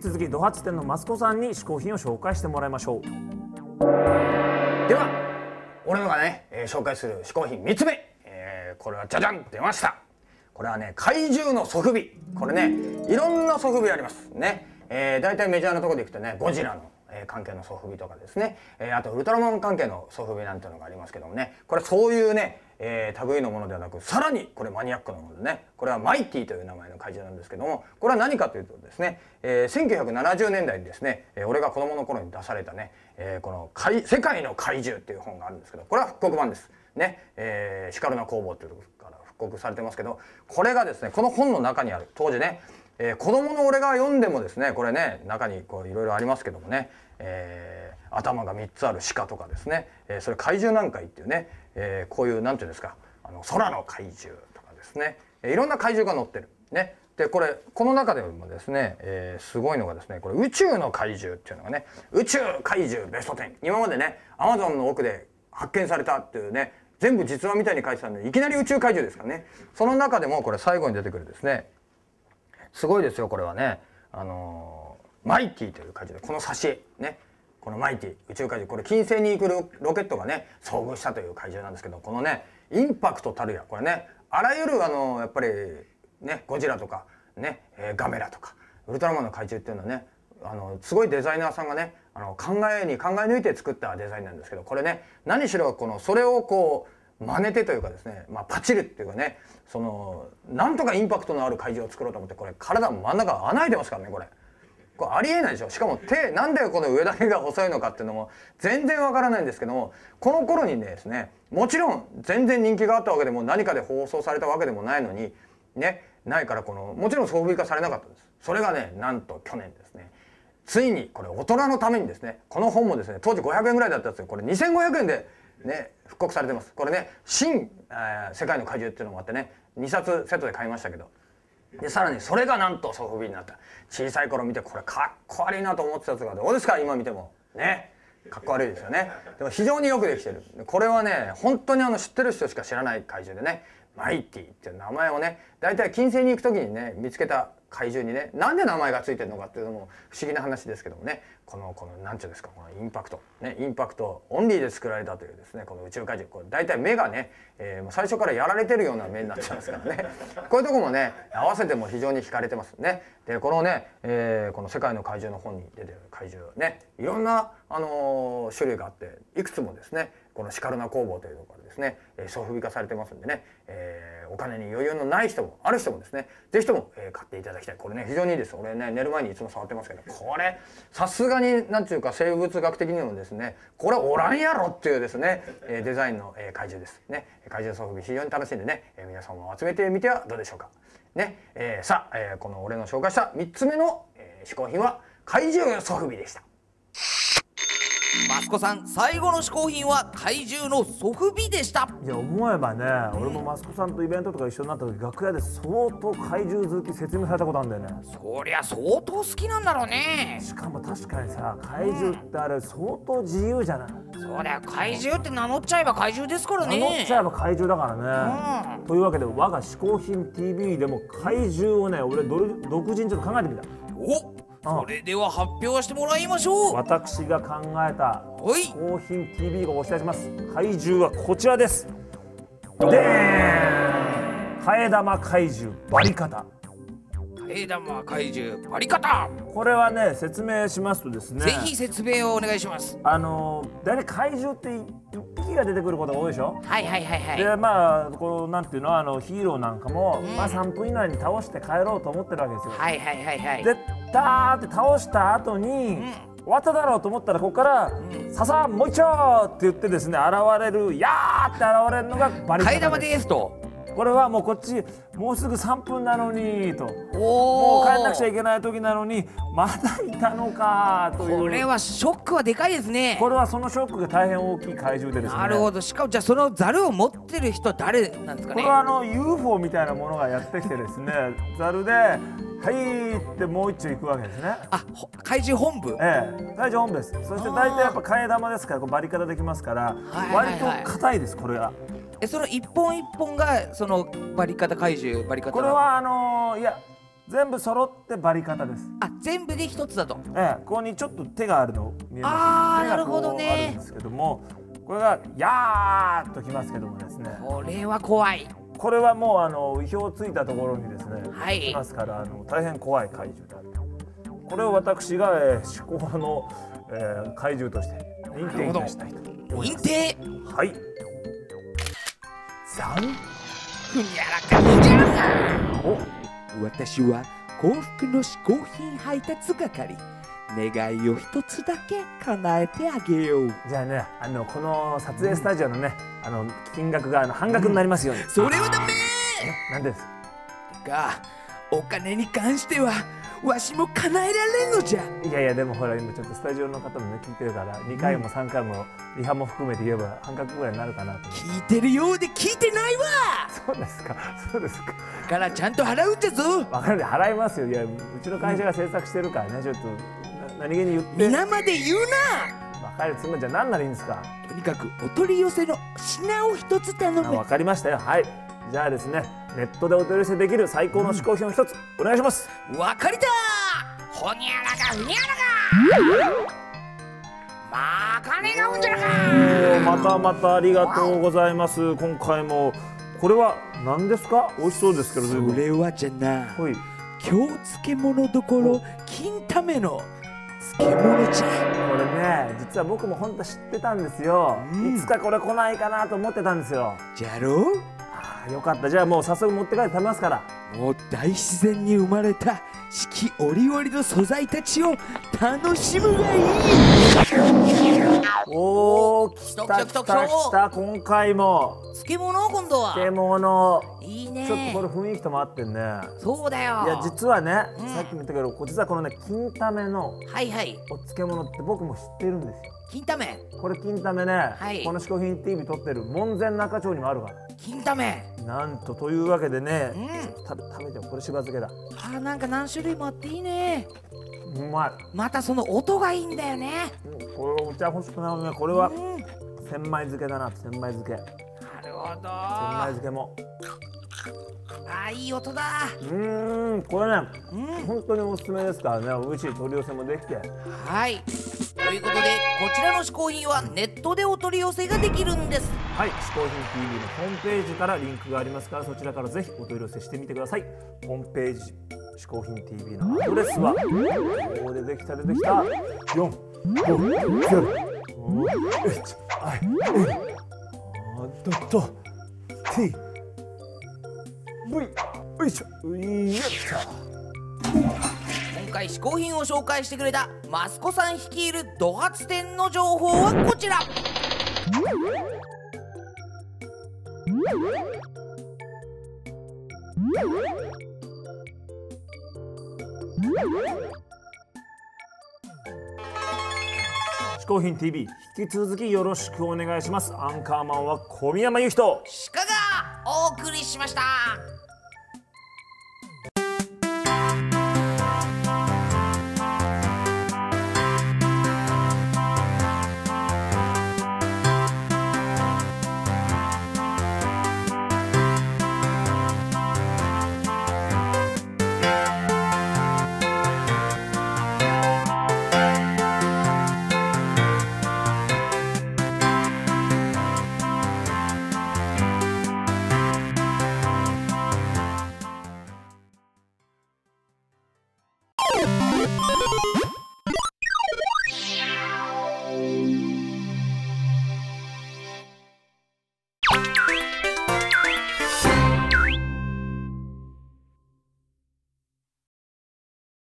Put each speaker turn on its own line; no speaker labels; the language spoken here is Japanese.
き続きドハツ店のマスコさんに嗜好品を紹介してもらいましょう。
では俺のがね、えー紹介する嗜好品3つ目、えーこれはじゃじゃん出ました。これはね怪獣のソフビ。これねいろんなソフビあります。ね、えー、大体メジャーなところでいくとねゴジラの、え関係のソフビとかですね、えーあとウルトラマン関係のソフビなんていうのがありますけどもね。これそういうね、えー類のものではなくさらにこれマニアックなものでねこれはマイティという名前の怪獣なんですけどもこれは何かというとですね、えー1970年代にですね、えー俺が子供の頃に出されたね、えーこの怪「世界の怪獣」っていう本があるんですけどこれは復刻版です。ね、えー、シカルナ工房というところから復刻されてますけどこれがですねこの本の中にある当時ね、えー子供の俺が読んでもですねこれね中にこういろいろありますけどもね、えー頭が3つある鹿とかですね、えーそれ怪獣南海っていうね、えーこういうなんていうんですか。あの空の怪獣とかですね、えーいろんな怪獣が載ってる。ね。でこれこの中でもですね、えーすごいのがですねこれ宇宙の怪獣っていうのがね宇宙怪獣ベスト10今までねアマゾンの奥で発見されたっていうね全部実話みたいに書いてたんでいきなり宇宙怪獣ですからね。その中でもこれ最後に出てくるですねすごいですよこれはね。あのーマイティという怪獣。でこの挿絵。ね。このマイティ宇宙怪獣これ金星に行くロケットがね遭遇したという怪獣なんですけどこのねインパクトたるやこれねあらゆるあのやっぱりねゴジラとかね、えーガメラとかウルトラマンの怪獣っていうのはねあのすごいデザイナーさんがねあの考えに考え抜いて作ったデザインなんですけどこれね何しろこのそれをこう真似てというかですね、まあ、パチるっていうかねそのなんとかインパクトのある怪獣を作ろうと思ってこれ体真ん中穴開いてますからねこれ。これありえないでしょ。しかも手なんでこの上だけが細いのかっていうのも全然わからないんですけどもこの頃にですねもちろん全然人気があったわけでも何かで放送されたわけでもないのにねないからこのもちろん装備化されなかったんです。それがねなんと去年ですね。ついにこれ大人のためにですねこの本もですね当時500円ぐらいだったんですよ。これ2500円でね復刻されてます。これね「新、えー世界の怪獣」っていうのもあってね2冊セットで買いましたけど。でさらにそれがなんとソフビになった。小さい頃見てこれかっこ悪いなと思ってたとかどうですか？今見ても。ね？かっこ悪いですよね。でも非常によくできてる。これはね本当にあの知ってる人しか知らない怪獣でね。マイティっていう名前をね大体金星に行く時にね見つけた怪獣にねなんで名前がついてるのかっていうのも不思議な話ですけどもね。このこのなんていうんですかこのインパクト。ねインパクトオンリーで作られたというですねこの宇宙怪獣。これ大体目がね、えー最初からやられてるような目になっちゃうんですからね。こういうとこもね合わせても非常に惹かれてます。ね。でこのね、えーこの世界の怪獣の本に出てる怪獣ね。いろんな、あのー種類があっていくつもですねこのシカルナ工房というところでですね、えー、ソフビ化されてますんでね、えーお金に余裕のない人もある人もですねぜひとも、えー買っていただきたい。これね非常にいいです。俺ね寝る前にいつも触ってますけどこれさすがになんていうか生物学的にもですねこれおらんやろっていうですね、えーデザインの、えー怪獣です。ね怪獣ソフビ非常に楽しんでね、えー皆さんも集めてみてはどうでしょうか。ね、えーさあ、えーこの俺の紹介した3つ目の、えー嗜好品は怪獣ソフビでした。
マスコさん最後の嗜好品は怪獣のソフビでした。
いや思えばね、俺もマスコさんとイベントとか一緒になった時楽屋で相当怪獣好き説明されたことあるんだよね。
そりゃ相当好きなんだろうね。
しかも確かにさ怪獣ってあれ相当自由じゃない？
そうだよ怪獣って名乗っちゃえば怪獣ですから
名乗っ
ね
ちゃえば怪獣だからね、というわけで我が嗜好品 TV でも怪獣をね俺独自にちょっと考えてみた。
おそれでは発表してもらいましょう。
私が考えた
はい。
嗜好品 TV がお伝えします。怪獣はこちらです。でーん。替え玉怪獣バリカタ。
替え玉怪獣バリカタ。
これはね説明しますとですね。
ぜひ説明をお願いします。
あの大体怪獣って一匹が出てくることが多いでしょ？
はいはいはいはい。
でまあこのなんていうの？あのヒーローなんかも、まあ3分以内に倒して帰ろうと思ってるわけですよ。
はいはいはいはい。
でダーって倒した後に、終わっただろうと思ったらここから「ささもう一丁!」って言ってですね現れる「やー!」って現れるのがバリ
替え玉ですと。
これはもうこっちもうすぐ3分なのにと。もう帰んなくちゃいけない時なのにまだいたのかという。
これはショックはでかいですね。
これはそのショックが大変大きい怪獣でですね。
なるほど。しかもじゃあそのザルを持ってる人は誰なんですかね。
これはあの UFO みたいなものがやってきてですねざるで「はい」ってもう一丁行くわけですね。
あほ怪獣本部？
ええ、怪獣本部です。そして大体やっぱ替え玉ですからこうバリカタできますから割
はい
と硬いですこれが
えその一本一本がそのバリカタ怪獣バリカタ
これはあのーいや全部揃ってバリ方です。
あ全部で一つだと。
ええ、ここにちょっと手があるの見えます。
あー
手が
なるほどね。
こうあるんですけどもこれがやーっときますけどもですね。
これは怖い
これはもうあの意表をついたところにですね、
はい。
来ますからあの大変怖い怪獣であるこれを私が、えー、思考の、えー、怪獣として認定いたしたいと思います。
認定？
はい。三
ふにゃらかふにゃらか
お
私は幸福の嗜好品配達係願いを一つだけ叶えてあげよう。
じゃあねあのこの撮影スタジオのねあの金額があの半額になりますように、
それはダメ！
えなんでです？
がお金に関してはわしも叶えられんのじゃ。
いやいやでもほら今ちょっとスタジオの方もね聞いてるから2回も3回もリハも含めて言えば半額ぐらいになるかなと
聞いてるようで聞いてないわ。
そうですか。そうですか。
だからちゃんと払うんじゃぞ。
わかる。で払いますよ。いやうちの会社が制作してるからねちょっと。な何気に言って。
皆まで言う
わかるつもりじゃ何ならいいんですか？
なとにかくお取り寄せの品を一つ頼む。
あわかりましたよ。はい。じゃあですねネットでお取り寄せできる最高の嗜好品を一つお願いします。
わかりた！ほにゃらかふにゃらか！まかねがうんじゃらか！
またまたありがとうございます。今回もこれは何ですか？美味しそうですけど
それはじゃな
はい。
今日漬物どころ金ための漬物じゃ
これね実は僕も本当知ってたんですよ、
うん。
いつかこれ来ないかなと思ってたんですよ。
じゃろ？う
あーよかった。じゃあもう早速持って帰って食べますから。
もう大自然に生まれた四季折々の素材たちを楽しむがいい。
おー来た
来た来た。
今回も。
漬物？今度は。
漬物。
いいね。
ちょっとこれ雰囲気とも合ってんね。
そうだよ。
いや実はね、
うん。
さっきも言ったけどこ実はこのね金ための
はいはい。
お漬物って僕も知ってるんですよ。
金ため
これ金ためね、
はい。
この「嗜好品 TV」撮ってる門前仲町にもあるから。
金ため
なんとというわけでね、
うん。
食べ食べてよこれしば漬けだ。
あーなんか何種類もあっていいね。
うまい、
またその音がいいんだよね。
うん、これお茶欲しくなるねこれは。千枚漬けだな千枚漬け。千
るほど。
枚
あ
漬けも。
ーいい音だ。
うーんこれね
うん。
本当におすすめですからね美味しい取り寄せもできて。
はい。ということでこちらの嗜好品はネットでお取り寄せができるんです
はい、嗜好品 TV のホームページからリンクがありますからそちらからぜひお取り寄せしてみてください。ホームページ嗜好品 TV のアドレスはここでできた出てきた。4 5 0 1はいあドット T V よいしょういよっしょ
今回嗜好品を紹介してくれたマスコさん率いるド発店の情報はこちら
嗜好品 TV 引き続きよろしくお願いします。アンカーマンは小宮山由人
鹿がお送りしました。